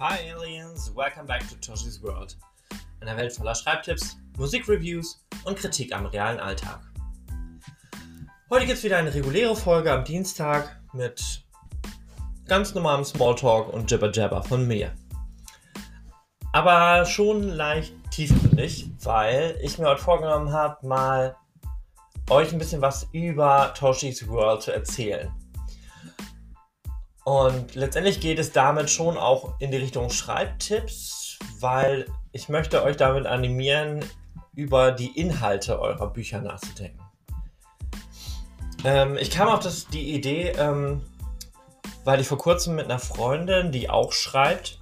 Hi Aliens, welcome back to Toshi's World. Einer Welt voller Schreibtipps, Musikreviews und Kritik am realen Alltag. Heute gibt es wieder eine reguläre Folge am Dienstag mit ganz normalem Smalltalk und Jibber Jabber von mir. Aber schon leicht tiefgründig, weil ich mir heute vorgenommen habe, mal euch ein bisschen was über Toshi's World zu erzählen. Und letztendlich geht es damit schon auch in die Richtung Schreibtipps, weil ich möchte euch damit animieren, über die Inhalte eurer Bücher nachzudenken. Ähm, ich kam auf das, die Idee, ähm, weil ich vor kurzem mit einer Freundin, die auch schreibt,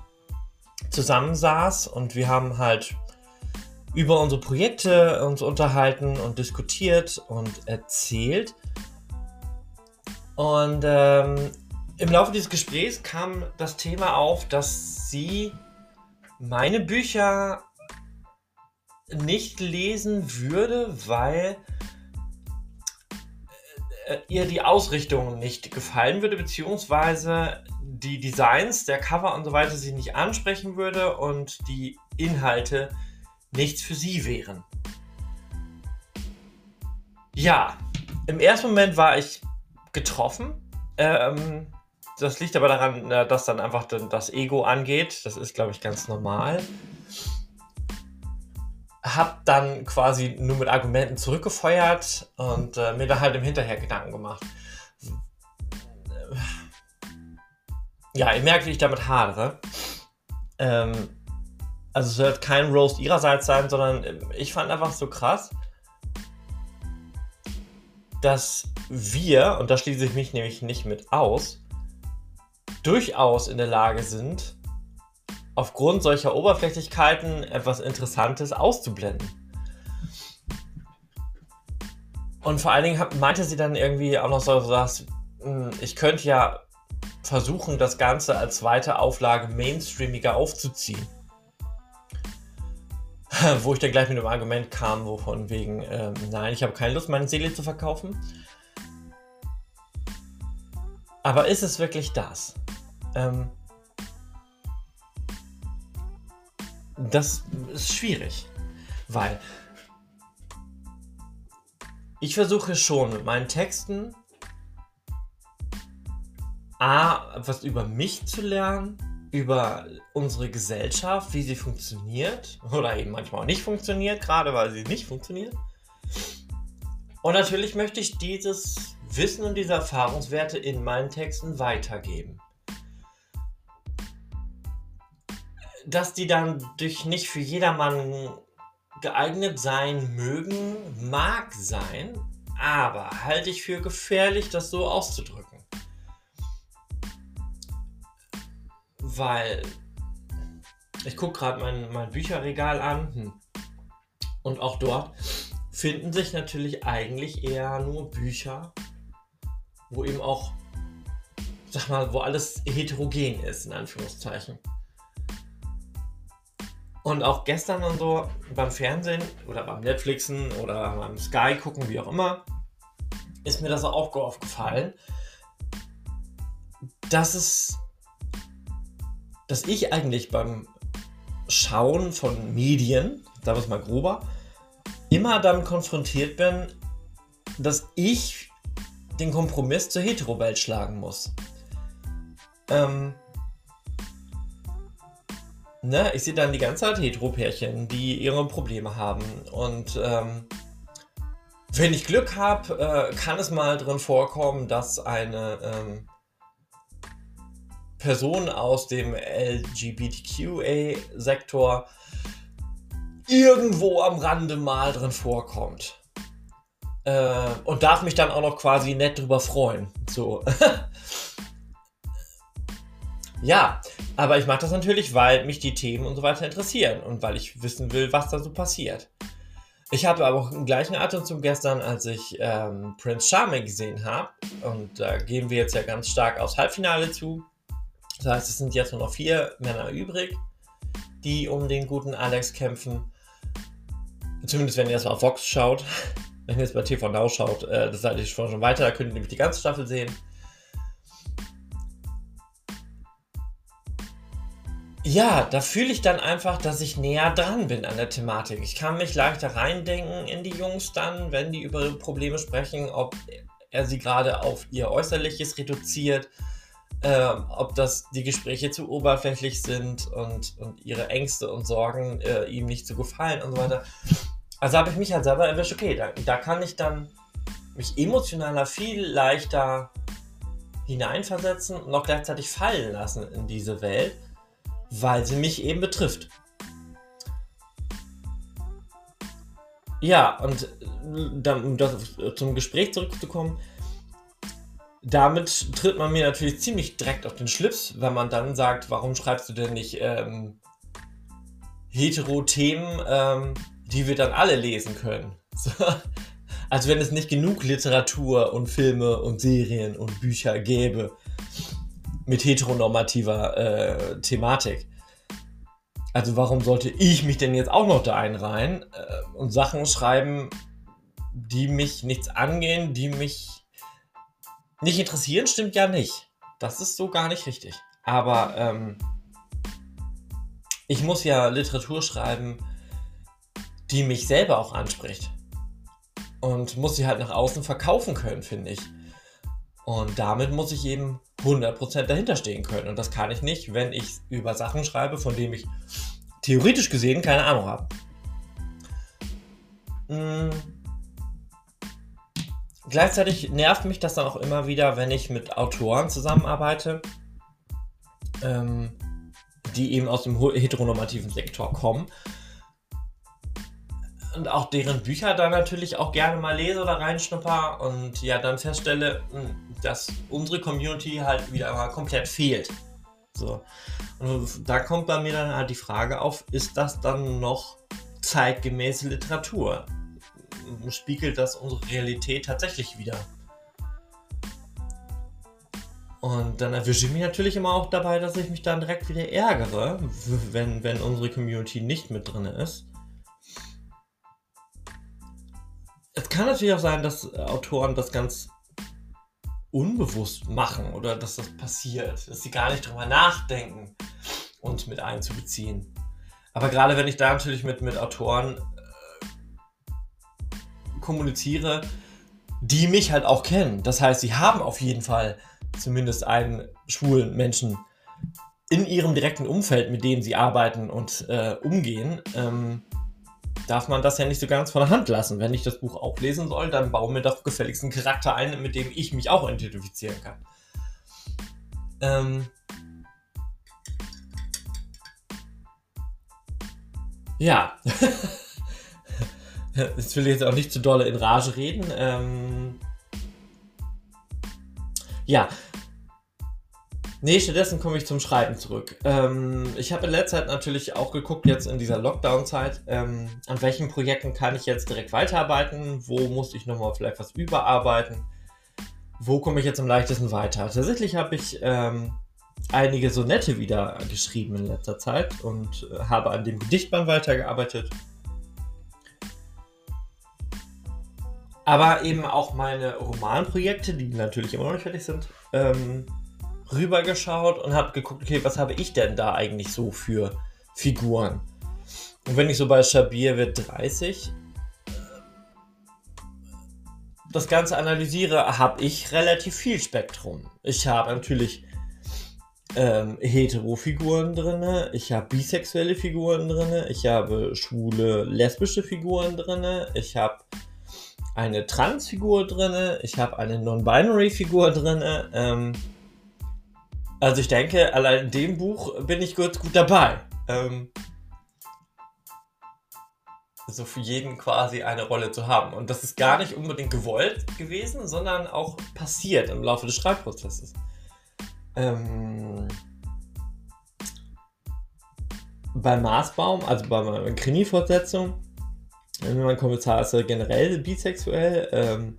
zusammensaß und wir haben halt über unsere Projekte uns unterhalten und diskutiert und erzählt. Und ähm, im Laufe dieses Gesprächs kam das Thema auf, dass sie meine Bücher nicht lesen würde, weil äh, ihr die Ausrichtung nicht gefallen würde, beziehungsweise die Designs, der Cover und so weiter sie nicht ansprechen würde und die Inhalte nichts für sie wären. Ja, im ersten Moment war ich getroffen. Ähm, das liegt aber daran, dass dann einfach das Ego angeht. Das ist, glaube ich, ganz normal. Hab dann quasi nur mit Argumenten zurückgefeuert und äh, mir da halt im Hinterher Gedanken gemacht. Ja, ihr merkt, wie ich damit hadere. Ähm, also es wird kein Roast ihrerseits sein, sondern ich fand einfach so krass, dass wir, und da schließe ich mich nämlich nicht mit aus, durchaus in der Lage sind, aufgrund solcher Oberflächlichkeiten etwas Interessantes auszublenden. Und vor allen Dingen meinte sie dann irgendwie auch noch so, dass hm, ich könnte ja versuchen, das Ganze als zweite Auflage mainstreamiger aufzuziehen. Wo ich dann gleich mit dem Argument kam, wovon wegen, ähm, nein, ich habe keine Lust, meine Seele zu verkaufen. Aber ist es wirklich das? Ähm, das ist schwierig, weil ich versuche schon mit meinen Texten A, etwas über mich zu lernen, über unsere Gesellschaft, wie sie funktioniert oder eben manchmal auch nicht funktioniert, gerade weil sie nicht funktioniert. Und natürlich möchte ich dieses Wissen und diese Erfahrungswerte in meinen Texten weitergeben. dass die dann durch nicht für jedermann geeignet sein mögen, mag sein, aber halte ich für gefährlich, das so auszudrücken. Weil ich gucke gerade mein, mein Bücherregal an hm, und auch dort finden sich natürlich eigentlich eher nur Bücher, wo eben auch, sag mal, wo alles heterogen ist, in Anführungszeichen. Und auch gestern und so beim Fernsehen oder beim Netflixen oder beim Sky gucken, wie auch immer, ist mir das auch aufgefallen, dass es, dass ich eigentlich beim Schauen von Medien, wir es mal grober, immer damit konfrontiert bin, dass ich den Kompromiss zur Hetero-Welt schlagen muss. Ähm, ne, ich sehe dann die ganze Zeit Heteropärchen, die ihre Probleme haben. Und ähm, wenn ich Glück habe, äh, kann es mal drin vorkommen, dass eine ähm, Person aus dem LGBTQA-Sektor irgendwo am Rande mal drin vorkommt. Äh, und darf mich dann auch noch quasi nett drüber freuen. So. ja, aber ich mache das natürlich, weil mich die Themen und so weiter interessieren und weil ich wissen will, was da so passiert. Ich habe aber auch im gleichen Atemzug gestern, als ich ähm, Prince Charming gesehen habe, und da gehen wir jetzt ja ganz stark aufs Halbfinale zu. Das heißt, es sind jetzt nur noch vier Männer übrig, die um den guten Alex kämpfen. Zumindest wenn ihr das auf Vox schaut. Wenn ihr es bei TV Now schaut, äh, das seid ihr schon weiter, da könnt ihr nämlich die ganze Staffel sehen. ja, da fühle ich dann einfach, dass ich näher dran bin an der Thematik. Ich kann mich leichter reindenken in die Jungs dann, wenn die über Probleme sprechen, ob er sie gerade auf ihr Äußerliches reduziert, äh, ob das die Gespräche zu oberflächlich sind und, und ihre Ängste und Sorgen äh, ihm nicht zu gefallen und so weiter. Also habe ich mich halt selber erwischt, okay, da, da kann ich dann mich emotionaler viel leichter hineinversetzen und auch gleichzeitig fallen lassen in diese Welt weil sie mich eben betrifft. Ja, und äh, um das, zum Gespräch zurückzukommen, damit tritt man mir natürlich ziemlich direkt auf den Schlips, wenn man dann sagt, warum schreibst du denn nicht ähm, Hetero-Themen, ähm, die wir dann alle lesen können? So, als wenn es nicht genug Literatur und Filme und Serien und Bücher gäbe, mit heteronormativer äh, Thematik. Also warum sollte ich mich denn jetzt auch noch da einreihen äh, und Sachen schreiben, die mich nichts angehen, die mich nicht interessieren, stimmt ja nicht. Das ist so gar nicht richtig. Aber ähm, ich muss ja Literatur schreiben, die mich selber auch anspricht. Und muss sie halt nach außen verkaufen können, finde ich. Und damit muss ich eben 100% dahinter stehen können. Und das kann ich nicht, wenn ich über Sachen schreibe, von denen ich theoretisch gesehen keine Ahnung habe. Hm. Gleichzeitig nervt mich das dann auch immer wieder, wenn ich mit Autoren zusammenarbeite, ähm, die eben aus dem heteronormativen Sektor kommen und auch deren Bücher dann natürlich auch gerne mal lese oder reinschnupper und ja dann feststelle, hm, dass unsere Community halt wieder mal komplett fehlt. So. Und da kommt bei mir dann halt die Frage auf, ist das dann noch zeitgemäße Literatur? Spiegelt das unsere Realität tatsächlich wieder? Und dann erwische ich mich natürlich immer auch dabei, dass ich mich dann direkt wieder ärgere, wenn, wenn unsere Community nicht mit drin ist. Es kann natürlich auch sein, dass Autoren das ganz unbewusst machen oder dass das passiert, dass sie gar nicht drüber nachdenken, uns mit einzubeziehen. Aber gerade wenn ich da natürlich mit, mit Autoren äh, kommuniziere, die mich halt auch kennen. Das heißt, sie haben auf jeden Fall zumindest einen schwulen Menschen in ihrem direkten Umfeld, mit dem sie arbeiten und äh, umgehen. Ähm, darf man das ja nicht so ganz von der Hand lassen. Wenn ich das Buch auch lesen soll, dann baue mir doch gefälligst einen Charakter ein, mit dem ich mich auch identifizieren kann. Ähm ja. Jetzt will ich jetzt auch nicht zu dolle in Rage reden. Ähm ja, Nee, stattdessen komme ich zum Schreiben zurück. Ähm, ich habe in letzter Zeit natürlich auch geguckt, jetzt in dieser Lockdown-Zeit, ähm, an welchen Projekten kann ich jetzt direkt weiterarbeiten, wo muss ich nochmal vielleicht was überarbeiten, wo komme ich jetzt am leichtesten weiter. Tatsächlich habe ich ähm, einige Sonette wieder geschrieben in letzter Zeit und äh, habe an dem Gedichtband weitergearbeitet. Aber eben auch meine Romanprojekte, die natürlich immer noch nicht fertig sind, ähm, rübergeschaut und habe geguckt, okay, was habe ich denn da eigentlich so für Figuren? Und wenn ich so bei Shabir wird 30 das Ganze analysiere, habe ich relativ viel Spektrum. Ich habe natürlich ähm, hetero-Figuren drin, ich habe bisexuelle Figuren drin, ich habe schwule, lesbische Figuren drin, ich habe eine Trans-Figur drin, ich habe eine Non-Binary-Figur drin. Ähm, also ich denke, allein in dem Buch bin ich gut, gut dabei. Ähm, so für jeden quasi eine Rolle zu haben. Und das ist gar nicht unbedingt gewollt gewesen, sondern auch passiert im Laufe des Schreibprozesses. Ähm, bei Maßbaum, also bei meiner Krimi-Fortsetzung, mein Kommissar ist ja generell bisexuell. Ähm,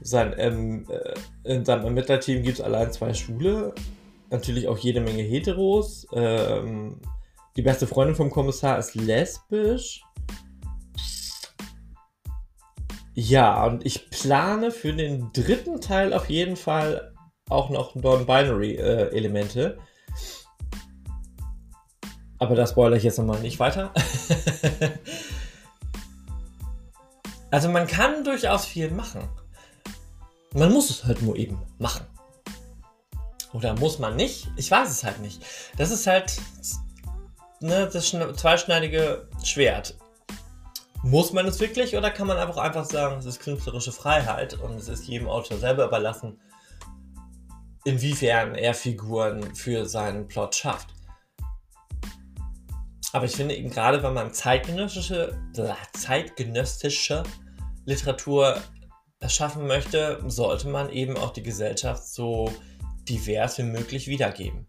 sein, ähm, äh, in seinem Ermittlerteam gibt es allein zwei Schwule, natürlich auch jede Menge Heteros. Ähm, die beste Freundin vom Kommissar ist lesbisch. Ja, und ich plane für den dritten Teil auf jeden Fall auch noch Non-Binary-Elemente. Aber da spoilere ich jetzt nochmal nicht weiter. also man kann durchaus viel machen. Man muss es halt nur eben machen. Oder muss man nicht? Ich weiß es halt nicht. Das ist halt ne, das zweischneidige Schwert. Muss man es wirklich oder kann man einfach einfach sagen, es ist künstlerische Freiheit und es ist jedem Autor selber überlassen, inwiefern er Figuren für seinen Plot schafft. Aber ich finde eben gerade, wenn man zeitgenössische, zeitgenössische Literatur erschaffen möchte, sollte man eben auch die Gesellschaft so divers wie möglich wiedergeben.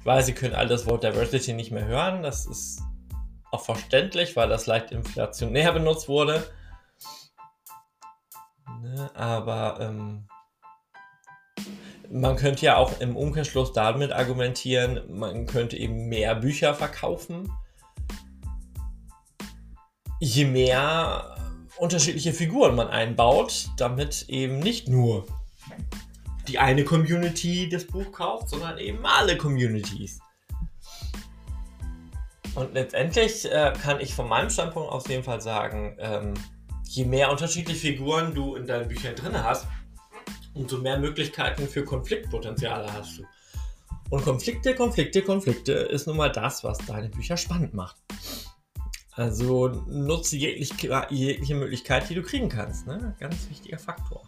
Ich weiß, Sie können all das Wort Diversity nicht mehr hören. Das ist auch verständlich, weil das leicht inflationär benutzt wurde. Ne, aber ähm, man könnte ja auch im Umkehrschluss damit argumentieren, man könnte eben mehr Bücher verkaufen. Je mehr unterschiedliche Figuren man einbaut, damit eben nicht nur die eine Community das Buch kauft, sondern eben alle Communities. Und letztendlich äh, kann ich von meinem Standpunkt auf jeden Fall sagen, ähm, je mehr unterschiedliche Figuren du in deinen Büchern drin hast, umso mehr Möglichkeiten für Konfliktpotenziale hast du. Und Konflikte, Konflikte, Konflikte ist nun mal das, was deine Bücher spannend macht. Also nutze jegliche, jegliche Möglichkeit, die du kriegen kannst. Ne? Ganz wichtiger Faktor.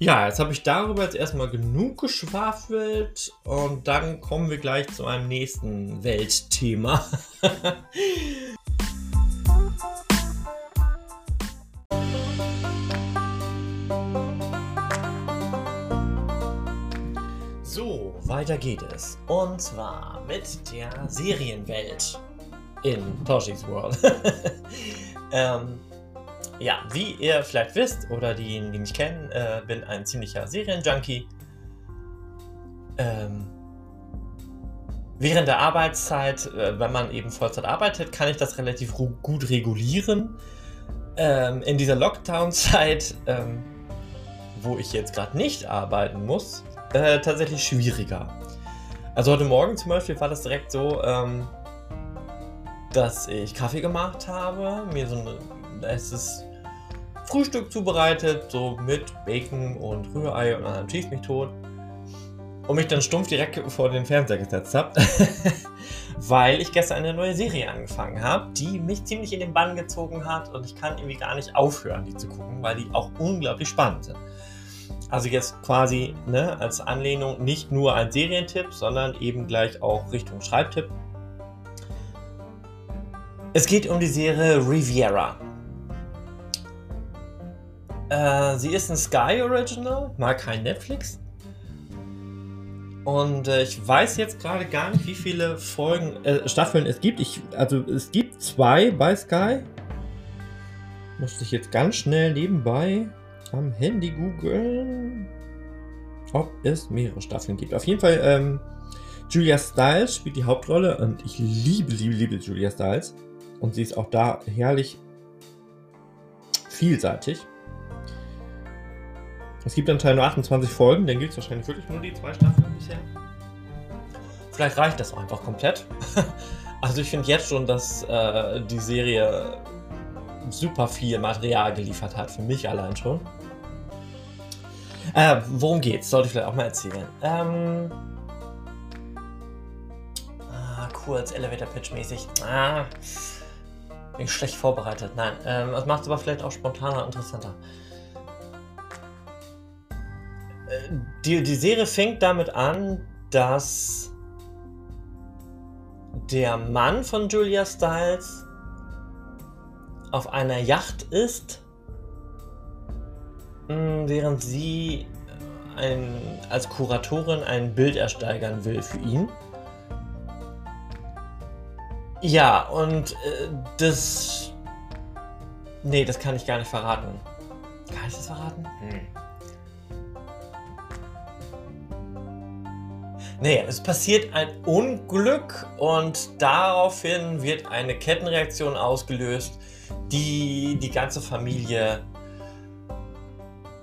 Ja, jetzt habe ich darüber jetzt erstmal genug geschwafelt und dann kommen wir gleich zu einem nächsten Weltthema. so, weiter geht es. Und zwar mit der Serienwelt in Toshis World. ähm, ja, wie ihr vielleicht wisst, oder diejenigen, die mich kennen, äh, bin ein ziemlicher Serienjunkie. Ähm, während der Arbeitszeit, äh, wenn man eben Vollzeit arbeitet, kann ich das relativ gut regulieren. Ähm, in dieser Lockdown-Zeit, ähm, wo ich jetzt gerade nicht arbeiten muss, äh, tatsächlich schwieriger. Also heute Morgen zum Beispiel war das direkt so, ähm, dass ich Kaffee gemacht habe, mir so ein es Frühstück zubereitet, so mit Bacon und Rührei und einem schieß mich tot. Und mich dann stumpf direkt vor den Fernseher gesetzt habe, weil ich gestern eine neue Serie angefangen habe, die mich ziemlich in den Bann gezogen hat und ich kann irgendwie gar nicht aufhören, die zu gucken, weil die auch unglaublich spannend sind. Also jetzt quasi ne, als Anlehnung nicht nur ein Serientipp, sondern eben gleich auch Richtung Schreibtipp. Es geht um die Serie Riviera. Äh, sie ist ein Sky Original, mal kein Netflix. Und äh, ich weiß jetzt gerade gar nicht, wie viele Folgen, äh, Staffeln es gibt. Ich, also es gibt zwei bei Sky. Musste ich jetzt ganz schnell nebenbei am Handy googeln, ob es mehrere Staffeln gibt. Auf jeden Fall, ähm, Julia Stiles spielt die Hauptrolle und ich liebe, liebe, liebe Julia Stiles. Und sie ist auch da herrlich vielseitig. Es gibt anscheinend nur 28 Folgen, dann gibt es wahrscheinlich wirklich nur die zwei Staffeln bisher. Vielleicht reicht das auch einfach komplett. also ich finde jetzt schon, dass äh, die Serie super viel Material geliefert hat, für mich allein schon. Äh, worum geht's? Sollte ich vielleicht auch mal erzählen. Ähm, ah, kurz, Elevator Pitch mäßig. Ah, bin ich schlecht vorbereitet. Nein, ähm, das macht es aber vielleicht auch spontaner interessanter. die, die Serie fängt damit an, dass der Mann von Julia Stiles auf einer Yacht ist, hm, während sie ein, als Kuratorin ein Bild ersteigern will für ihn. Ja, und äh, das. Nee, das kann ich gar nicht verraten. Kann ich das verraten? Hm. Nee, es passiert ein Unglück und daraufhin wird eine Kettenreaktion ausgelöst, die die ganze Familie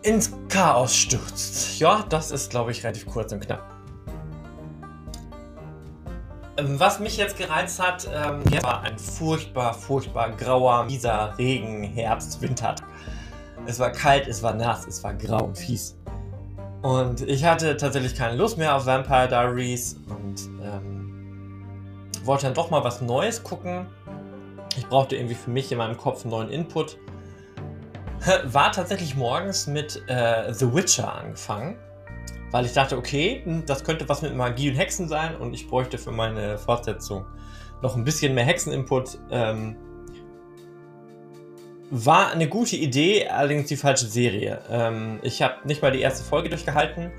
ins Chaos stürzt. Ja, das ist, glaube ich, relativ kurz und knapp. Ähm, was mich jetzt gereizt hat, ähm, war ein furchtbar, furchtbar grauer, mieser Regen, Herbst, Winter. Es war kalt, es war nass, es war grau und fies. Und ich hatte tatsächlich keine Lust mehr auf Vampire Diaries und ähm, wollte dann doch mal was Neues gucken. Ich brauchte irgendwie für mich in meinem Kopf einen neuen Input. War tatsächlich morgens mit äh, The Witcher angefangen weil ich dachte, okay, hm, das könnte was mit Magie und Hexen sein und ich bräuchte für meine Fortsetzung noch ein bisschen mehr Hexeninput. Ähm, war eine gute Idee, allerdings die falsche Serie. Ähm, ich habe nicht mal die erste Folge durchgehalten.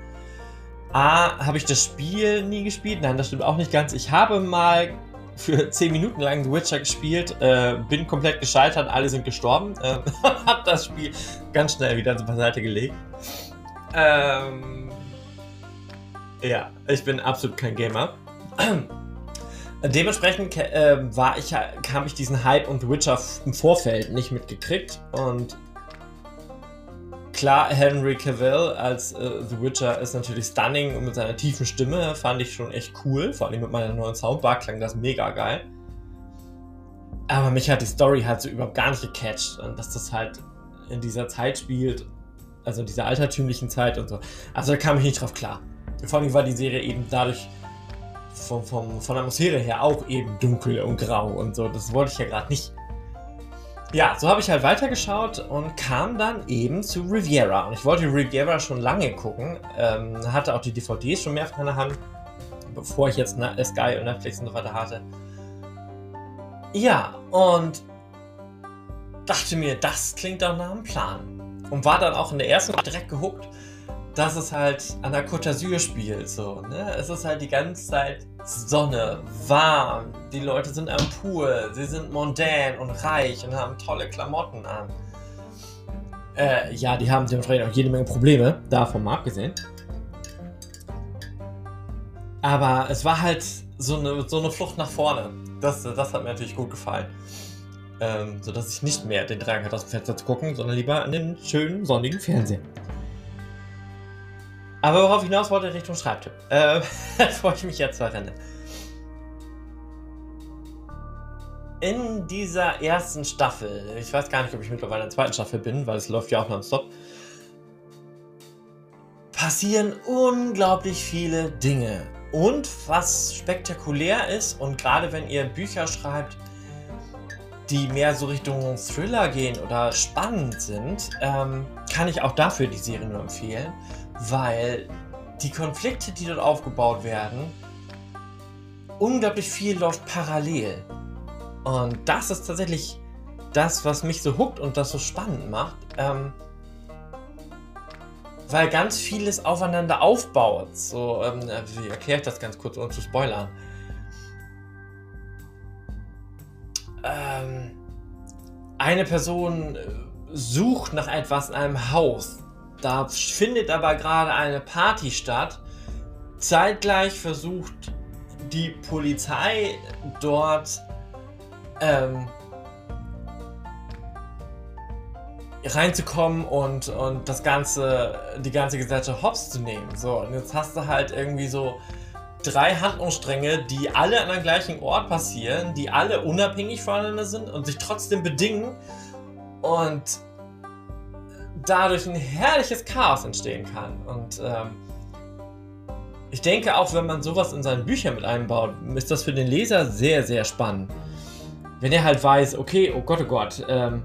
A, habe ich das Spiel nie gespielt. Nein, das stimmt auch nicht ganz. Ich habe mal für 10 Minuten lang The Witcher gespielt, äh, bin komplett gescheitert, alle sind gestorben. Äh, habe das Spiel ganz schnell wieder beiseite gelegt. Ähm, ja, ich bin absolut kein Gamer. Dementsprechend äh, war ich, kam ich diesen Hype und The Witcher im Vorfeld nicht mitgekriegt. Und klar, Henry Cavill als äh, The Witcher ist natürlich stunning und mit seiner tiefen Stimme fand ich schon echt cool. Vor allem mit meiner neuen Soundbar klang das mega geil. Aber mich hat die Story halt so überhaupt gar nicht gecatcht. Und dass das halt in dieser Zeit spielt, also in dieser altertümlichen Zeit und so. Also da kam ich nicht drauf klar. Vor allem war die Serie eben dadurch vom, vom, von der Atmosphäre her auch eben dunkel und grau und so. Das wollte ich ja gerade nicht. Ja, so habe ich halt weitergeschaut und kam dann eben zu Riviera. Und ich wollte Riviera schon lange gucken. Ähm, hatte auch die DVDs schon mehrfach in der Hand, bevor ich jetzt Sky und Netflix und so weiter hatte. Ja, und dachte mir, das klingt doch nach einem Plan. Und war dann auch in der ersten direkt gehuckt dass es halt an der Côte d'Azur spielt. So, ne? Es ist halt die ganze Zeit Sonne, warm, die Leute sind am Pool, sie sind mondän und reich und haben tolle Klamotten an. Äh, ja, die haben dementsprechend auch jede Menge Probleme, davon mal abgesehen. Aber es war halt so eine, so eine Flucht nach vorne. Das, das hat mir natürlich gut gefallen. Ähm, sodass ich nicht mehr den Drang hatte, aus dem Fenster zu gucken, sondern lieber an den schönen sonnigen Fernseher. Aber worauf ich hinaus wollte, Richtung Schreibtipp. Äh, bevor ich mich jetzt verrenne. In dieser ersten Staffel, ich weiß gar nicht, ob ich mittlerweile in der zweiten Staffel bin, weil es läuft ja auch nonstop, passieren unglaublich viele Dinge. Und was spektakulär ist, und gerade wenn ihr Bücher schreibt, die mehr so Richtung Thriller gehen oder spannend sind, ähm, kann ich auch dafür die Serie nur empfehlen weil die Konflikte, die dort aufgebaut werden, unglaublich viel läuft parallel. Und das ist tatsächlich das, was mich so huckt und das so spannend macht. Ähm, weil ganz vieles aufeinander aufbaut. So, ähm, wie erkläre ich das ganz kurz, ohne zu spoilern? Ähm, eine Person äh, sucht nach etwas in einem Haus. Da findet aber gerade eine Party statt. Zeitgleich versucht die Polizei dort ähm, reinzukommen und, und das ganze, die ganze Gesellschaft hops zu nehmen. So, und jetzt hast du halt irgendwie so drei Handlungsstränge, die alle an dem gleichen Ort passieren, die alle unabhängig voneinander sind und sich trotzdem bedingen. Und dadurch ein herrliches Chaos entstehen kann. Und ähm, ich denke auch, wenn man sowas in seinen Büchern mit einbaut, ist das für den Leser sehr, sehr spannend. Wenn er halt weiß, okay, oh Gott, oh Gott, ähm,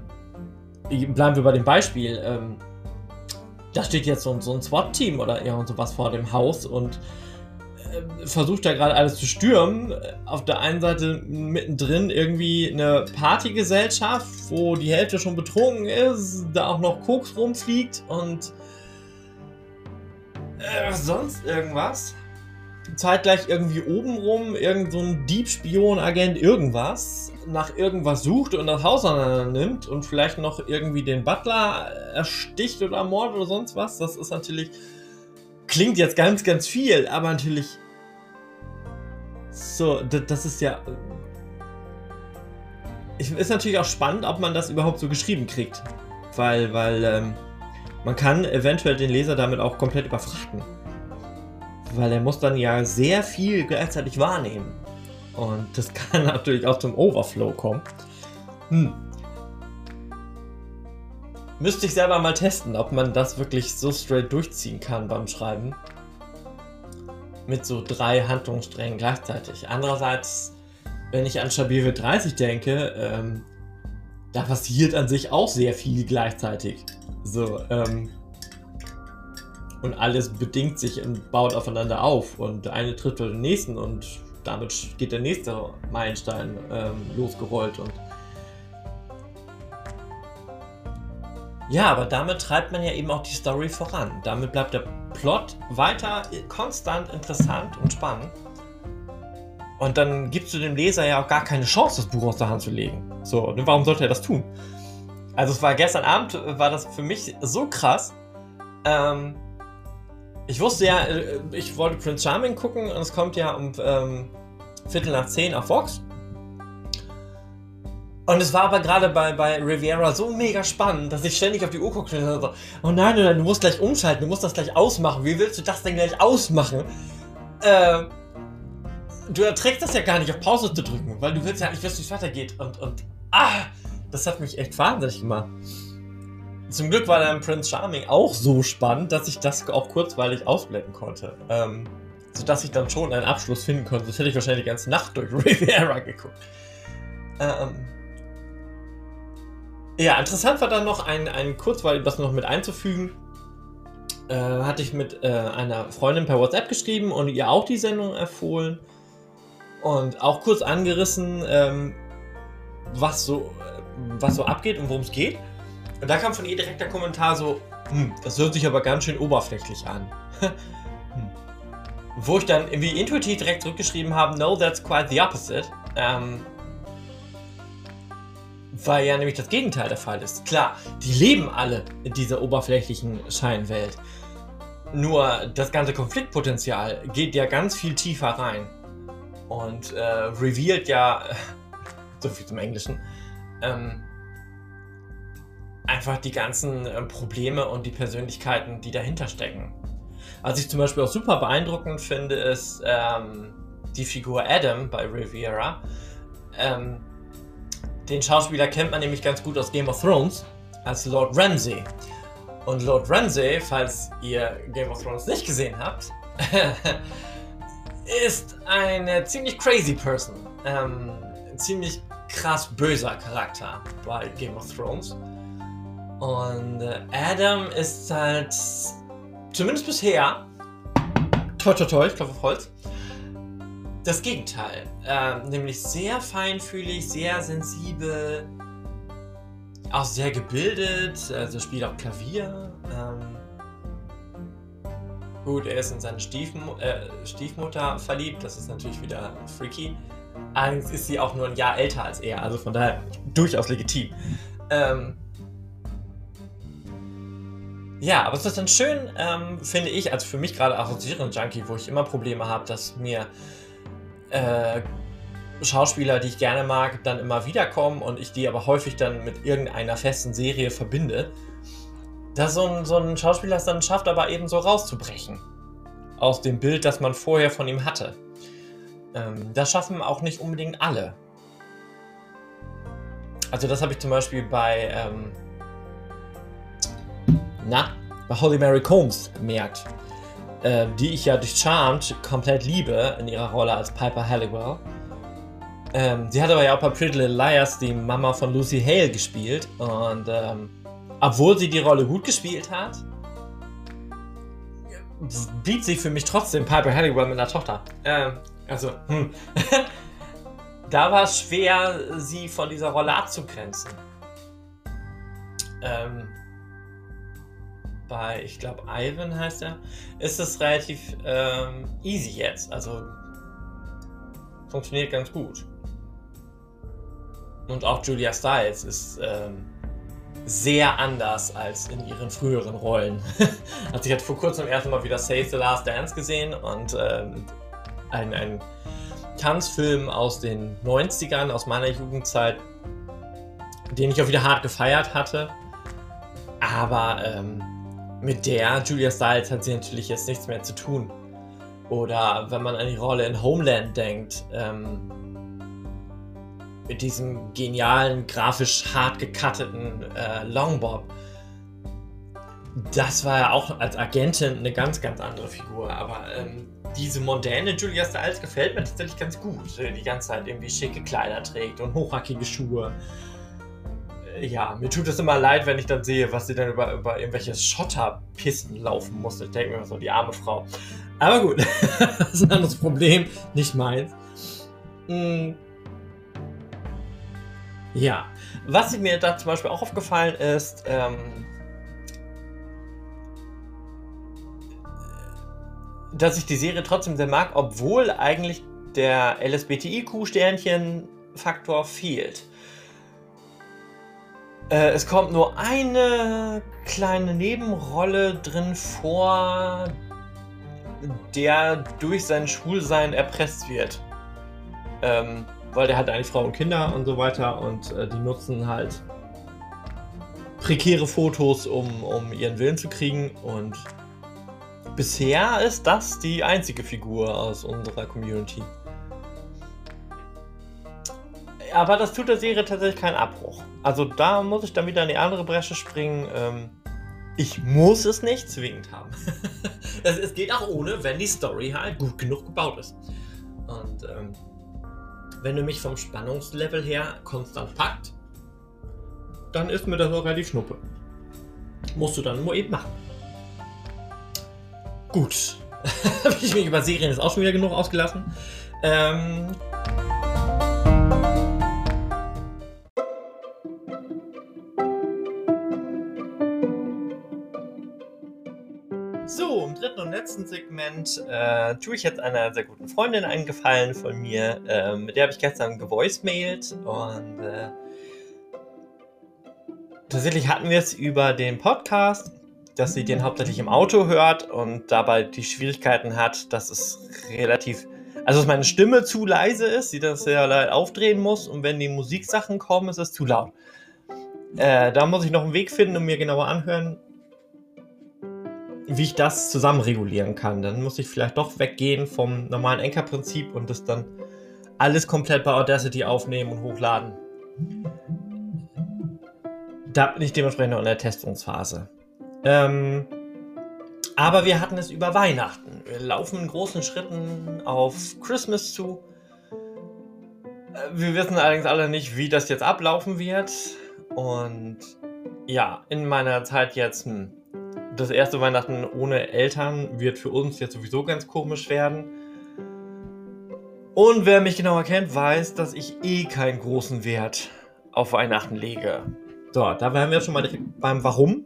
bleiben wir bei dem Beispiel, ähm, da steht jetzt so, so ein SWAT-Team oder irgend sowas vor dem Haus und versucht da gerade alles zu stürmen. Auf der einen Seite mittendrin irgendwie eine Partygesellschaft, wo die Hälfte schon betrunken ist, da auch noch Koks rumfliegt und äh, sonst irgendwas. Zeitgleich irgendwie obenrum irgend so ein Diebspion-Agent irgendwas nach irgendwas sucht und das Haus aneinander nimmt und vielleicht noch irgendwie den Butler ersticht oder ermordet oder sonst was. Das ist natürlich klingt jetzt ganz, ganz viel, aber natürlich so, das ist ja. Ist natürlich auch spannend, ob man das überhaupt so geschrieben kriegt. Weil, weil, ähm, man kann eventuell den Leser damit auch komplett überfrachten. Weil er muss dann ja sehr viel gleichzeitig wahrnehmen. Und das kann natürlich auch zum Overflow kommen. Hm. Müsste ich selber mal testen, ob man das wirklich so straight durchziehen kann beim Schreiben. Mit so drei Handlungssträngen gleichzeitig. Andererseits, wenn ich an Stabil 30 denke, ähm, da passiert an sich auch sehr viel gleichzeitig. So, ähm, und alles bedingt sich und baut aufeinander auf und eine tritt den nächsten und damit geht der nächste Meilenstein ähm, losgerollt und ja, aber damit treibt man ja eben auch die Story voran. Damit bleibt der Plot weiter konstant interessant und spannend. Und dann gibst du dem Leser ja auch gar keine Chance, das Buch aus der Hand zu legen. So, und warum sollte er das tun? Also es war gestern Abend, war das für mich so krass. Ähm, ich wusste ja, äh, ich wollte Prince Charming gucken und es kommt ja um ähm, Viertel nach zehn auf Vox. Und es war aber gerade bei, bei Riviera so mega spannend, dass ich ständig auf die Uhr guckte und so, oh nein, nein, du musst gleich umschalten, du musst das gleich ausmachen. Wie willst du das denn gleich ausmachen? Äh, du erträgst das ja gar nicht, auf Pause zu drücken, weil du willst ja nicht wissen, wie es weitergeht. Und, und, ah, das hat mich echt wahnsinnig gemacht. Zum Glück war dann Prince Charming auch so spannend, dass ich das auch kurzweilig ausblenden konnte. Ähm, sodass ich dann schon einen Abschluss finden konnte. Das hätte ich wahrscheinlich die ganze Nacht durch Riviera geguckt. Ähm, ja, interessant war dann noch ein, ein kurzweilig, das noch mit einzufügen. Äh, hatte ich mit äh, einer Freundin per WhatsApp geschrieben und ihr auch die Sendung empfohlen. Und auch kurz angerissen, ähm, was, so, äh, was so abgeht und worum es geht. Und da kam von ihr direkt der Kommentar so, hm, das hört sich aber ganz schön oberflächlich an. hm. Wo ich dann irgendwie intuitiv direkt zurückgeschrieben habe, no, that's quite the opposite. Ähm, weil ja nämlich das Gegenteil der Fall ist. Klar, die leben alle in dieser oberflächlichen Scheinwelt. Nur das ganze Konfliktpotenzial geht ja ganz viel tiefer rein. Und äh, revealed ja, so viel zum Englischen, ähm, einfach die ganzen äh, Probleme und die Persönlichkeiten, die dahinter stecken. Was ich zum Beispiel auch super beeindruckend finde, ist ähm, die Figur Adam bei Riviera. Ähm, den Schauspieler kennt man nämlich ganz gut aus Game of Thrones als Lord Ramsay. Und Lord Ramsay, falls ihr Game of Thrones nicht gesehen habt, ist eine ziemlich crazy Person. Ähm, ein ziemlich krass böser Charakter bei Game of Thrones. Und äh, Adam ist halt, zumindest bisher, toi toi toi, ich klopfe auf Holz, das Gegenteil. Ähm, nämlich sehr feinfühlig, sehr sensibel, auch sehr gebildet, also spielt auch Klavier. Ähm, gut, er ist in seine Stiefmu äh, Stiefmutter verliebt, das ist natürlich wieder freaky. Allerdings ist sie auch nur ein Jahr älter als er, also von daher durchaus legitim. Ähm, ja, aber es ist dann schön, ähm, finde ich, als für mich gerade assoziierenden Junkie, wo ich immer Probleme habe, dass mir äh, Schauspieler, die ich gerne mag, dann immer wiederkommen und ich die aber häufig dann mit irgendeiner festen Serie verbinde, dass so ein, so ein Schauspieler es dann schafft, aber eben so rauszubrechen. Aus dem Bild, das man vorher von ihm hatte. Ähm, das schaffen auch nicht unbedingt alle. Also das habe ich zum Beispiel bei ähm, na, bei Holly Mary Combs gemerkt, äh, die ich ja durch Charmed komplett liebe in ihrer Rolle als Piper Halliwell. Ähm, sie hat aber ja auch bei Pretty Little Liars die Mama von Lucy Hale gespielt und ähm, obwohl sie die Rolle gut gespielt hat, blieb sie für mich trotzdem Piper Halliwell mit einer Tochter. Ähm, also, hm. da war es schwer, sie von dieser Rolle abzugrenzen. Ähm, bei, ich glaube, Ivan heißt er, ist es relativ ähm, easy jetzt. Also funktioniert ganz gut. Und auch Julia Stiles ist ähm, sehr anders als in ihren früheren Rollen. also ich hatte vor kurzem erst mal wieder Save the Last Dance gesehen und ähm, ein, ein Tanzfilm aus den 90ern, aus meiner Jugendzeit, den ich auch wieder hart gefeiert hatte. Aber ähm, mit der Julia Stiles hat sie natürlich jetzt nichts mehr zu tun. Oder wenn man an die Rolle in Homeland denkt, ähm, mit diesem genialen, grafisch hart gecutteten äh, Longbob. Das war ja auch als Agentin eine ganz, ganz andere Figur. Aber ähm, diese mondäne Julia Stiles gefällt mir tatsächlich ganz gut. Die ganze Zeit irgendwie schicke Kleider trägt und hochhackige Schuhe. Ja, mir tut es immer leid, wenn ich dann sehe, was sie dann über, über irgendwelche Schotterpisten laufen muss. Ich denke mir so, die arme Frau. Aber gut, das ist ein anderes Problem, nicht meins. Hm. Ja, was mir da zum Beispiel auch aufgefallen ist, ähm, dass ich die Serie trotzdem sehr mag, obwohl eigentlich der LSBTIQ-Sternchen-Faktor fehlt. Äh, es kommt nur eine kleine Nebenrolle drin vor, der durch sein Schwulsein erpresst wird. Ähm, weil der hat eigentlich Frau und Kinder und so weiter und äh, die nutzen halt prekäre Fotos, um, um ihren Willen zu kriegen und bisher ist das die einzige Figur aus unserer Community. Aber das tut der Serie tatsächlich keinen Abbruch. Also da muss ich dann wieder in die andere Bresche springen. Ähm, ich muss es nicht zwingend haben. es, es, geht auch ohne, wenn die Story halt gut genug gebaut ist. Und ähm, wenn du mich vom Spannungslevel her konstant packt, dann ist mir das auch relativ schnuppe. Musst du dann nur eben machen. Gut. Habe ich mich über Serien jetzt auch schon wieder genug ausgelassen. Ähm, letzten Segment äh, tue ich jetzt einer sehr guten Freundin einen Gefallen von mir. Äh, mit der habe ich gestern gevoicemailt und äh, tatsächlich hatten wir es über den Podcast dass sie den hauptsächlich im Auto hört und dabei die Schwierigkeiten hat, dass es relativ, also dass meine Stimme zu leise ist, sie das sehr laut aufdrehen muss und wenn die Musiksachen kommen, ist es zu laut. Äh, da muss ich noch einen Weg finden und mir genauer anhören, wie ich das zusammen regulieren kann. Dann muss ich vielleicht doch weggehen vom normalen Anchor-Prinzip und das dann alles komplett bei Audacity aufnehmen und hochladen. Da bin ich dementsprechend noch in der Testungsphase. Ähm, aber wir hatten es über Weihnachten. Wir laufen in großen Schritten auf Christmas zu. Äh, wir wissen allerdings alle nicht, wie das jetzt ablaufen wird. Und ja, in meiner Zeit jetzt, hm, das erste Weihnachten ohne Eltern wird für uns jetzt sowieso ganz komisch werden. Und wer mich genauer kennt, weiß, dass ich eh keinen großen Wert auf Weihnachten lege. So, da wären wir schon mal beim Warum.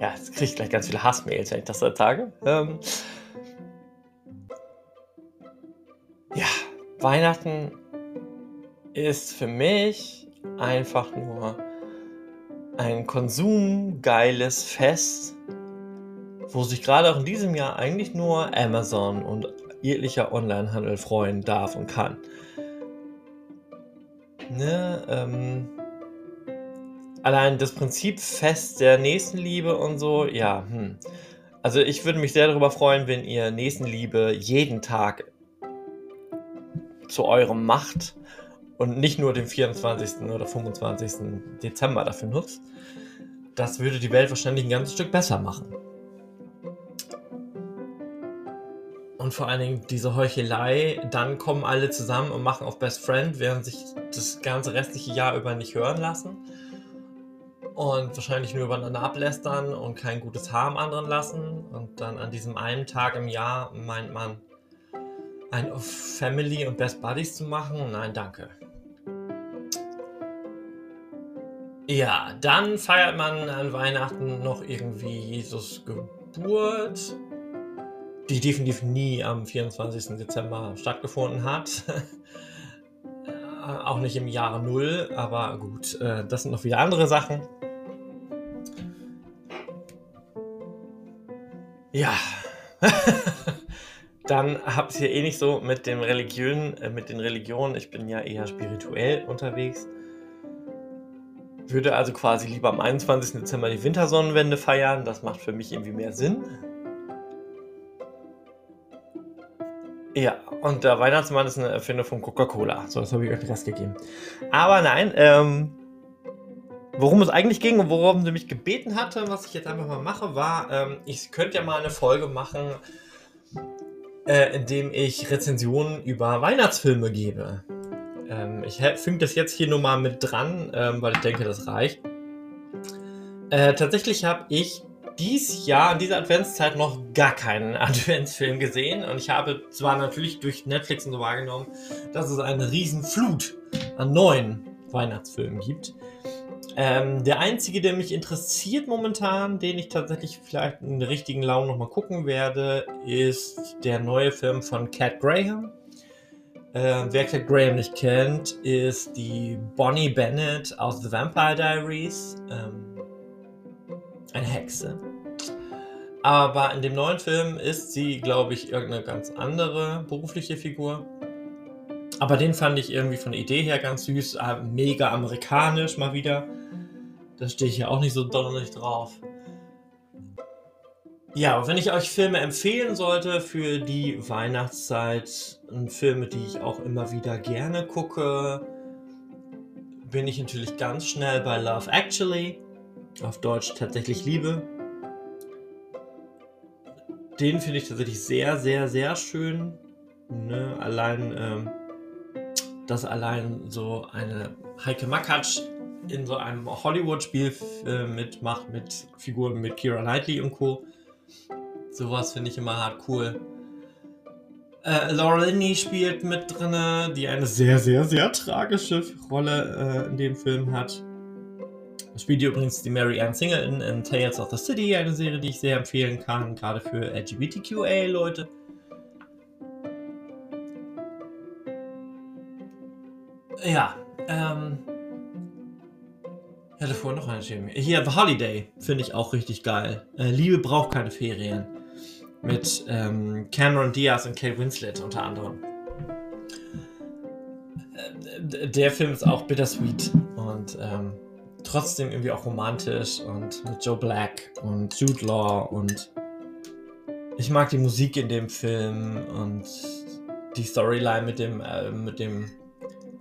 Ja, jetzt kriege ich gleich ganz viele Hassmails, wenn ich das sage. Ähm, ja, Weihnachten ist für mich einfach nur ein konsumgeiles Fest, wo sich gerade auch in diesem Jahr eigentlich nur Amazon und jeglicher Onlinehandel freuen darf und kann. Ne, ähm, allein das Prinzip Fest der Nächstenliebe und so, ja, hm. Also ich würde mich sehr darüber freuen, wenn ihr Nächstenliebe jeden Tag zu eurem macht und nicht nur den 24. oder 25. Dezember dafür nutzt. Das würde die Welt wahrscheinlich ein ganzes Stück besser machen. Und vor allen Dingen diese Heuchelei, dann kommen alle zusammen und machen auf Best Friend, während sich das ganze restliche Jahr über nicht hören lassen und wahrscheinlich nur übereinander ablästern und kein gutes Haar am anderen lassen. Und dann an diesem einen Tag im Jahr meint man, ein Family und Best Buddies zu machen. Nein, danke. Ja, dann feiert man an Weihnachten noch irgendwie Jesus Geburt, die definitiv nie am 24. Dezember stattgefunden hat. Auch nicht im Jahre Null, aber gut, äh, das sind noch wieder andere Sachen. Ja. Dann habt ihr eh nicht so mit den Religionen, äh, mit den Religionen. Ich bin ja eher spirituell unterwegs. Würde also quasi lieber am 21. Dezember die Wintersonnenwende feiern. Das macht für mich irgendwie mehr Sinn. Ja, und der Weihnachtsmann ist eine Erfindung von Coca-Cola. So, das habe ich euch den Rest gegeben. Aber nein, ähm, worum es eigentlich ging und worum sie mich gebeten hatte, was ich jetzt einfach mal mache, war, ähm, ich könnte ja mal eine Folge machen, äh, in dem ich Rezensionen über Weihnachtsfilme gebe. Ähm, ich füge das jetzt hier nur mal mit dran, ähm, weil ich denke, das reicht. Äh, tatsächlich habe ich dieses Jahr in dieser Adventszeit noch gar keinen Adventsfilm gesehen und ich habe zwar natürlich durch Netflix und so wahrgenommen, dass es eine riesen Flut an neuen Weihnachtsfilmen gibt. Ähm, der einzige, der mich interessiert momentan, den ich tatsächlich vielleicht in der richtigen Laune nochmal gucken werde, ist der neue Film von Cat Graham. Äh, wer Cat Graham nicht kennt, ist die Bonnie Bennett aus The Vampire Diaries. Ähm, eine Hexe. Aber in dem neuen Film ist sie, glaube ich, irgendeine ganz andere berufliche Figur. Aber den fand ich irgendwie von der Idee her ganz süß, äh, mega amerikanisch mal wieder. Da stehe ich ja auch nicht so donnerlich drauf. Ja, wenn ich euch Filme empfehlen sollte für die Weihnachtszeit, Filme, die ich auch immer wieder gerne gucke, bin ich natürlich ganz schnell bei Love Actually auf Deutsch tatsächlich Liebe. Den finde ich tatsächlich sehr, sehr, sehr schön. Ne? Allein, ähm, dass allein so eine Heike Makatsch in so einem Hollywood-Spiel äh, mitmacht mit Figuren mit Kira Knightley und Co. Sowas finde ich immer hart cool. Äh, Linney spielt mit drin, die eine sehr, sehr, sehr tragische Rolle äh, in dem Film hat. Spielt übrigens die Mary Ann Singer in, in Tales of the City, eine Serie, die ich sehr empfehlen kann, gerade für LGBTQA-Leute. Ja, ähm. Ich hatte noch eine Schirm. Hier, The Holiday finde ich auch richtig geil. Äh, Liebe braucht keine Ferien. Mit ähm, Cameron Diaz und Kate Winslet unter anderem. Äh, der Film ist auch bittersweet und ähm, trotzdem irgendwie auch romantisch und mit Joe Black und Jude Law und ich mag die Musik in dem Film und die Storyline mit dem, äh, mit dem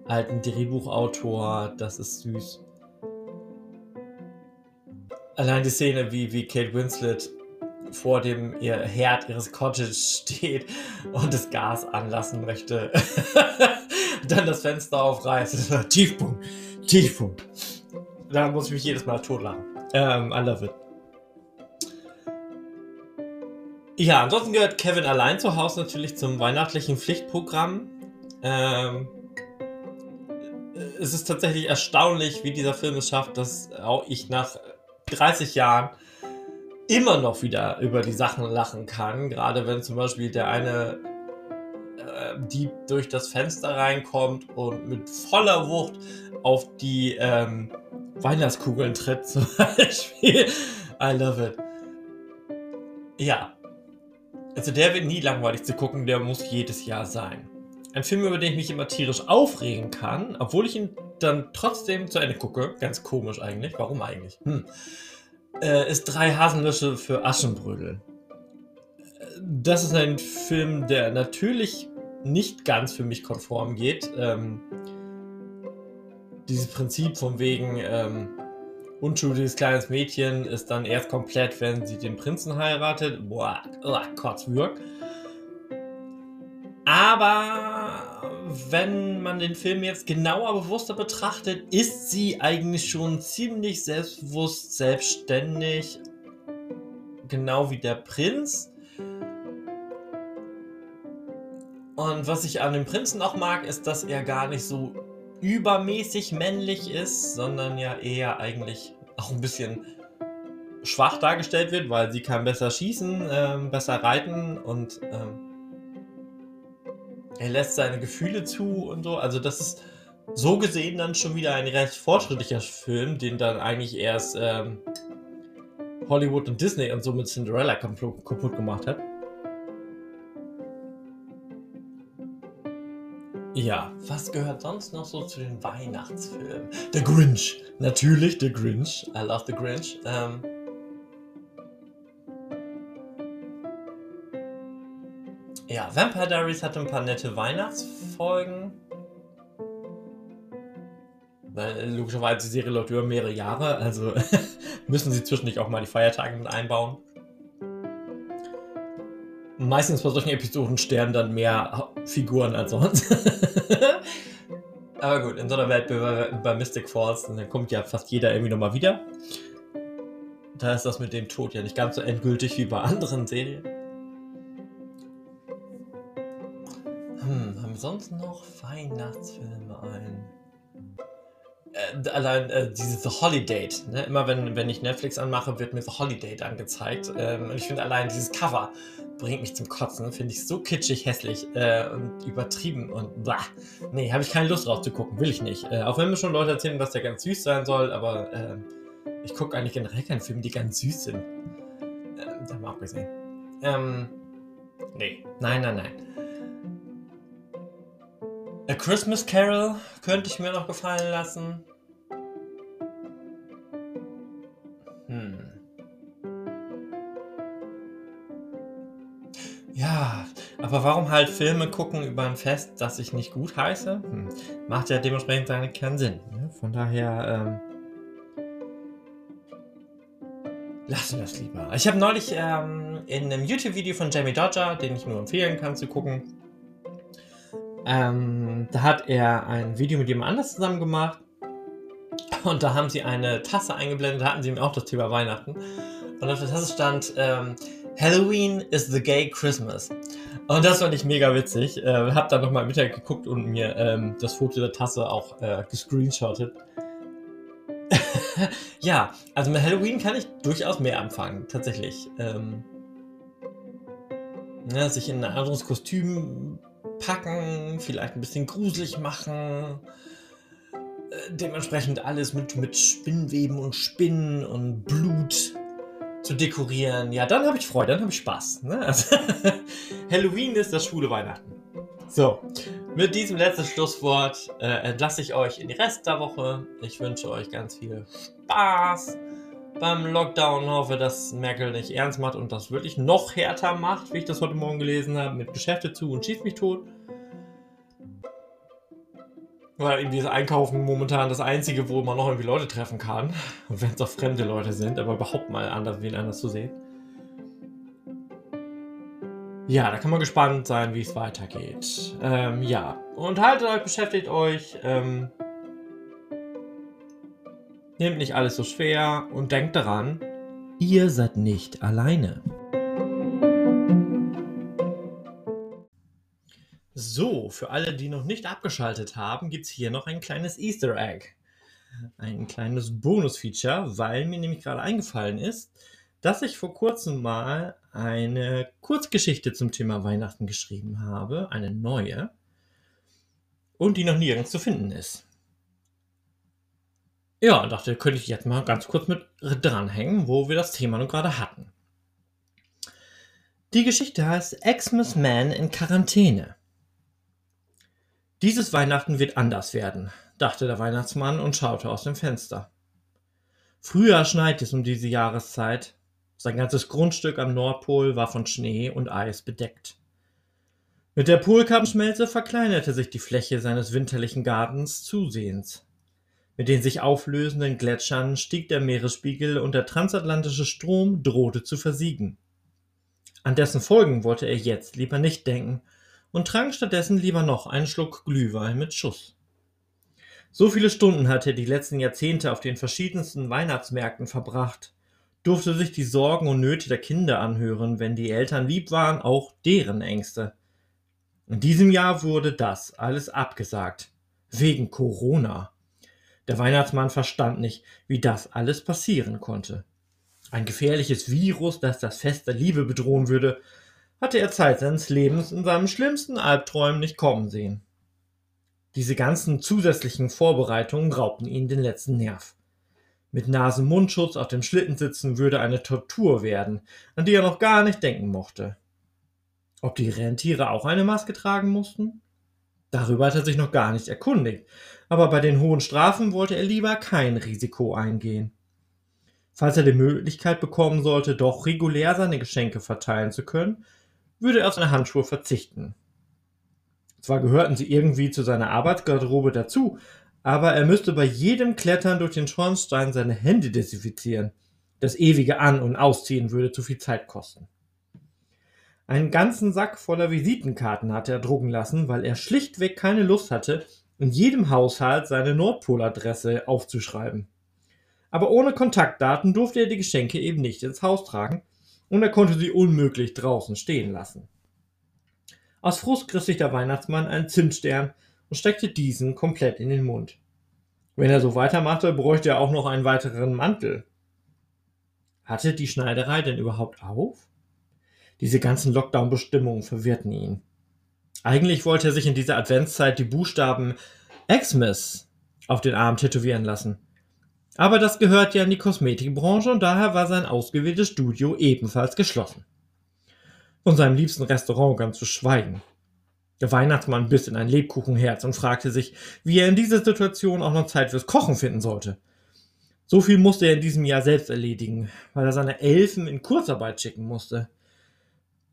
alten Drehbuchautor, das ist süß. Allein die Szene, wie, wie Kate Winslet vor dem ihr Herd ihres Cottage steht und das Gas anlassen möchte. Dann das Fenster aufreißt. Tiefpunkt. Tiefpunkt. Da muss ich mich jedes Mal totlachen. Ähm, I love it. Ja, ansonsten gehört Kevin allein zu Hause natürlich zum weihnachtlichen Pflichtprogramm. Ähm, es ist tatsächlich erstaunlich, wie dieser Film es schafft, dass auch ich nach 30 Jahren immer noch wieder über die Sachen lachen kann. Gerade wenn zum Beispiel der eine äh, Dieb durch das Fenster reinkommt und mit voller Wucht auf die ähm, Weihnachtskugeln tritt zum Beispiel. I love it. Ja. Also der wird nie langweilig zu gucken, der muss jedes Jahr sein. Ein Film, über den ich mich immer tierisch aufregen kann, obwohl ich ihn dann trotzdem zu Ende gucke. Ganz komisch eigentlich. Warum eigentlich? Hm. Äh, ist Drei Haselnüsse für Aschenbrödel. Das ist ein Film, der natürlich nicht ganz für mich konform geht. Ähm, dieses Prinzip von wegen ähm, unschuldiges kleines Mädchen ist dann erst komplett, wenn sie den Prinzen heiratet. Boah, oh, Kotzwürg. Aber wenn man den Film jetzt genauer bewusster betrachtet, ist sie eigentlich schon ziemlich selbstbewusst, selbstständig, genau wie der Prinz. Und was ich an dem Prinzen auch mag, ist, dass er gar nicht so übermäßig männlich ist, sondern ja eher eigentlich auch ein bisschen schwach dargestellt wird, weil sie kann besser schießen, ähm, besser reiten und ähm, er lässt seine Gefühle zu und so. Also das ist so gesehen dann schon wieder ein recht fortschrittlicher Film, den dann eigentlich erst ähm, Hollywood und Disney und so mit Cinderella kaputt gemacht hat. Ja, was gehört sonst noch so zu den Weihnachtsfilmen? The Grinch. Natürlich The Grinch. I love The Grinch. Ähm, ja, Vampire Diaries hatte ein paar nette Weihnachtsfolgen. Weil logischerweise die Serie läuft über mehrere Jahre, also müssen sie zwischendurch auch mal die Feiertage mit einbauen. Meistens bei solchen Episoden sterben dann mehr Figuren als sonst. Aber gut, in so einer Welt bei, bei Mystic Falls, dann kommt ja fast jeder irgendwie nochmal wieder. Da ist das mit dem Tod ja nicht ganz so endgültig wie bei anderen Serien. Sonst noch Weihnachtsfilme ein? Äh, allein äh, dieses The Holiday. Ne? Immer wenn, wenn ich Netflix anmache, wird mir The Holiday angezeigt. Ähm, und ich finde allein dieses Cover bringt mich zum Kotzen. Finde ich so kitschig, hässlich äh, und übertrieben und blah. Nee, habe ich keine Lust drauf zu gucken. Will ich nicht. Äh, auch wenn mir schon Leute erzählen, dass der ganz süß sein soll, aber ähm, ich gucke eigentlich generell keine Filme, die ganz süß sind. Ähm, da mal abgesehen. Ähm, nee. Nein, nein, nein. A Christmas Carol könnte ich mir noch gefallen lassen. Hm. Ja, aber warum halt Filme gucken über ein Fest, das ich nicht gut heiße? Hm. Macht ja dementsprechend seinen keinen Sinn. Ne? Von daher, ähm, lassen wir das lieber. Ich habe neulich ähm, in einem YouTube-Video von Jamie Dodger, den ich nur empfehlen kann zu gucken, ähm, da hat er ein Video mit jemand anders zusammen gemacht. Und da haben sie eine Tasse eingeblendet, da hatten sie auch das Thema Weihnachten. Und auf der Tasse stand ähm, Halloween is the gay Christmas. Und das fand ich mega witzig. Äh, hab dann nochmal im geguckt und mir ähm, das Foto der Tasse auch äh, gescreenshottet. ja, also mit Halloween kann ich durchaus mehr anfangen, tatsächlich. Ähm, ja, sich in ein anderes Kostüm packen, vielleicht ein bisschen gruselig machen. Äh, dementsprechend alles mit, mit Spinnweben und Spinnen und Blut zu dekorieren. Ja, dann habe ich Freude, dann habe ich Spaß. Ne? Also, Halloween ist das schwule Weihnachten. So, mit diesem letzten Schlusswort äh, entlasse ich euch in die Rest der Woche. Ich wünsche euch ganz viel Spaß beim Lockdown. Hoffe, dass Merkel nicht ernst macht und das wirklich noch härter macht, wie ich das heute Morgen gelesen habe, mit Geschäfte zu und schießt mich tot. Weil irgendwie das Einkaufen momentan das einzige, wo man noch irgendwie Leute treffen kann. Und wenn es auch fremde Leute sind, aber überhaupt mal anders, wen anders zu sehen. Ja, da kann man gespannt sein, wie es weitergeht. Ähm, ja, und haltet euch, beschäftigt euch. Ähm, Nehmt nicht alles so schwer und denkt daran, ihr seid nicht alleine. So, für alle, die noch nicht abgeschaltet haben, gibt es hier noch ein kleines Easter Egg. Ein kleines Bonus-Feature, weil mir nämlich gerade eingefallen ist, dass ich vor kurzem mal eine Kurzgeschichte zum Thema Weihnachten geschrieben habe, eine neue, und die noch nirgends zu finden ist. Ja, dachte, könnte ich jetzt mal ganz kurz mit dranhängen, wo wir das Thema nun gerade hatten. Die Geschichte heißt Xmas Man in Quarantäne. Dieses Weihnachten wird anders werden, dachte der Weihnachtsmann und schaute aus dem Fenster. Früher schneit es um diese Jahreszeit. Sein ganzes Grundstück am Nordpol war von Schnee und Eis bedeckt. Mit der Polkappschmelze verkleinerte sich die Fläche seines winterlichen Gartens zusehends. Mit den sich auflösenden Gletschern stieg der Meeresspiegel und der transatlantische Strom drohte zu versiegen. An dessen Folgen wollte er jetzt lieber nicht denken und trank stattdessen lieber noch einen Schluck Glühwein mit Schuss. So viele Stunden hatte er die letzten Jahrzehnte auf den verschiedensten Weihnachtsmärkten verbracht, durfte sich die Sorgen und Nöte der Kinder anhören, wenn die Eltern lieb waren, auch deren Ängste. In diesem Jahr wurde das alles abgesagt. Wegen Corona. Der Weihnachtsmann verstand nicht, wie das alles passieren konnte. Ein gefährliches Virus, das das Fest der Liebe bedrohen würde, hatte er Zeit seines Lebens in seinen schlimmsten Albträumen nicht kommen sehen. Diese ganzen zusätzlichen Vorbereitungen raubten ihm den letzten Nerv. Mit Nasen-Mundschutz auf dem Schlitten sitzen würde eine Tortur werden, an die er noch gar nicht denken mochte. Ob die Rentiere auch eine Maske tragen mussten? Darüber hat er sich noch gar nicht erkundigt, aber bei den hohen Strafen wollte er lieber kein Risiko eingehen. Falls er die Möglichkeit bekommen sollte, doch regulär seine Geschenke verteilen zu können, würde er auf seine Handschuhe verzichten. Zwar gehörten sie irgendwie zu seiner Arbeitsgarderobe dazu, aber er müsste bei jedem Klettern durch den Schornstein seine Hände desinfizieren. Das ewige An- und Ausziehen würde zu viel Zeit kosten. Einen ganzen Sack voller Visitenkarten hatte er drucken lassen, weil er schlichtweg keine Lust hatte, in jedem Haushalt seine Nordpoladresse aufzuschreiben. Aber ohne Kontaktdaten durfte er die Geschenke eben nicht ins Haus tragen und er konnte sie unmöglich draußen stehen lassen. Aus Frust griff sich der Weihnachtsmann einen Zimtstern und steckte diesen komplett in den Mund. Wenn er so weitermachte, bräuchte er auch noch einen weiteren Mantel. Hatte die Schneiderei denn überhaupt auf? Diese ganzen Lockdown-Bestimmungen verwirrten ihn. Eigentlich wollte er sich in dieser Adventszeit die Buchstaben Xmas auf den Arm tätowieren lassen. Aber das gehört ja in die Kosmetikbranche und daher war sein ausgewähltes Studio ebenfalls geschlossen. Von seinem liebsten Restaurant ganz zu schweigen. Der Weihnachtsmann biss in ein Lebkuchenherz und fragte sich, wie er in dieser Situation auch noch Zeit fürs Kochen finden sollte. So viel musste er in diesem Jahr selbst erledigen, weil er seine Elfen in Kurzarbeit schicken musste.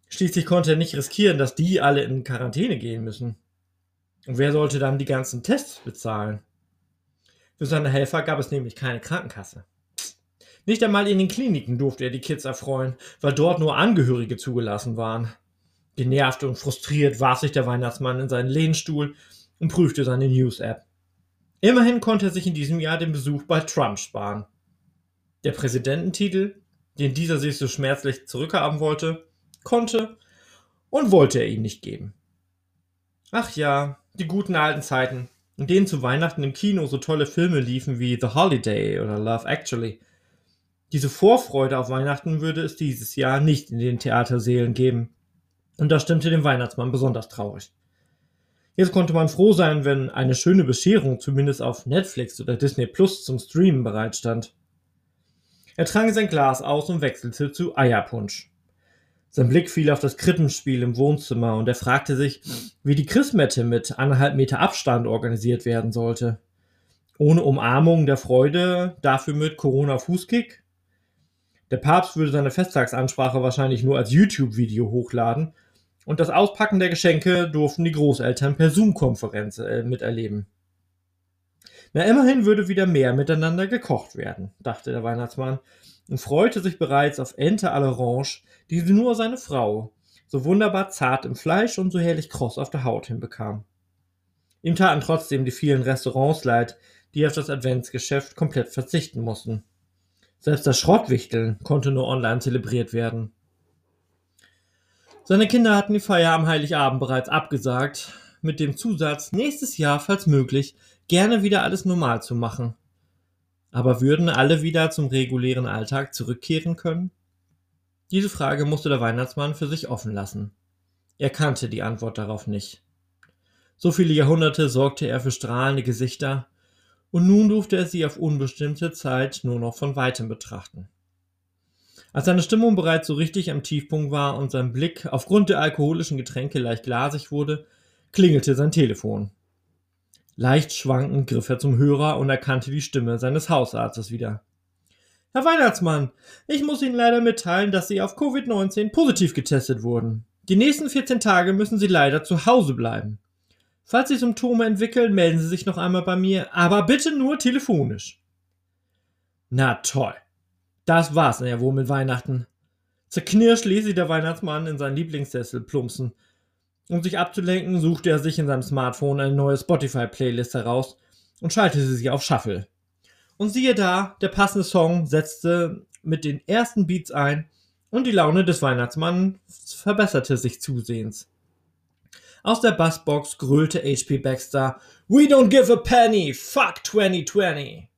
Schließlich konnte er nicht riskieren, dass die alle in Quarantäne gehen müssen. Und wer sollte dann die ganzen Tests bezahlen? Für seine Helfer gab es nämlich keine Krankenkasse. Nicht einmal in den Kliniken durfte er die Kids erfreuen, weil dort nur Angehörige zugelassen waren. Genervt und frustriert warf sich der Weihnachtsmann in seinen Lehnstuhl und prüfte seine News-App. Immerhin konnte er sich in diesem Jahr den Besuch bei Trump sparen. Der Präsidententitel, den dieser sich so schmerzlich zurückhaben wollte, konnte und wollte er ihm nicht geben. Ach ja, die guten alten Zeiten, in denen zu Weihnachten im Kino so tolle Filme liefen wie The Holiday oder Love Actually. Diese Vorfreude auf Weihnachten würde es dieses Jahr nicht in den Theatersälen geben. Und das stimmte dem Weihnachtsmann besonders traurig. Jetzt konnte man froh sein, wenn eine schöne Bescherung zumindest auf Netflix oder Disney Plus zum Streamen bereitstand. Er trank sein Glas aus und wechselte zu Eierpunsch. Sein Blick fiel auf das Krippenspiel im Wohnzimmer und er fragte sich, wie die Christmette mit anderthalb Meter Abstand organisiert werden sollte. Ohne Umarmung der Freude, dafür mit Corona-Fußkick? Der Papst würde seine Festtagsansprache wahrscheinlich nur als YouTube-Video hochladen und das Auspacken der Geschenke durften die Großeltern per Zoom-Konferenz äh, miterleben. Na, immerhin würde wieder mehr miteinander gekocht werden, dachte der Weihnachtsmann und freute sich bereits auf Ente à l'Orange, die nur seine Frau so wunderbar zart im Fleisch und so herrlich kross auf der Haut hinbekam. Ihm taten trotzdem die vielen Restaurants leid, die auf das Adventsgeschäft komplett verzichten mussten. Selbst das Schrottwichteln konnte nur online zelebriert werden. Seine Kinder hatten die Feier am Heiligabend bereits abgesagt, mit dem Zusatz, nächstes Jahr, falls möglich, gerne wieder alles normal zu machen. Aber würden alle wieder zum regulären Alltag zurückkehren können? Diese Frage musste der Weihnachtsmann für sich offen lassen. Er kannte die Antwort darauf nicht. So viele Jahrhunderte sorgte er für strahlende Gesichter, und nun durfte er sie auf unbestimmte Zeit nur noch von weitem betrachten. Als seine Stimmung bereits so richtig am Tiefpunkt war und sein Blick aufgrund der alkoholischen Getränke leicht glasig wurde, klingelte sein Telefon. Leicht schwankend griff er zum Hörer und erkannte die Stimme seines Hausarztes wieder. Herr Weihnachtsmann, ich muss Ihnen leider mitteilen, dass Sie auf Covid-19 positiv getestet wurden. Die nächsten 14 Tage müssen Sie leider zu Hause bleiben. Falls sich Symptome entwickeln, melden Sie sich noch einmal bei mir, aber bitte nur telefonisch. Na toll. Das war's ja wohl mit Weihnachten. Zerknirscht ließ sich der Weihnachtsmann in seinen Lieblingssessel plumpsen. Um sich abzulenken, suchte er sich in seinem Smartphone eine neue Spotify-Playlist heraus und schaltete sie auf Shuffle. Und siehe da, der passende Song setzte mit den ersten Beats ein und die Laune des Weihnachtsmanns verbesserte sich zusehends. Aus der Bassbox grölte HP Baxter We don't give a penny, fuck 2020.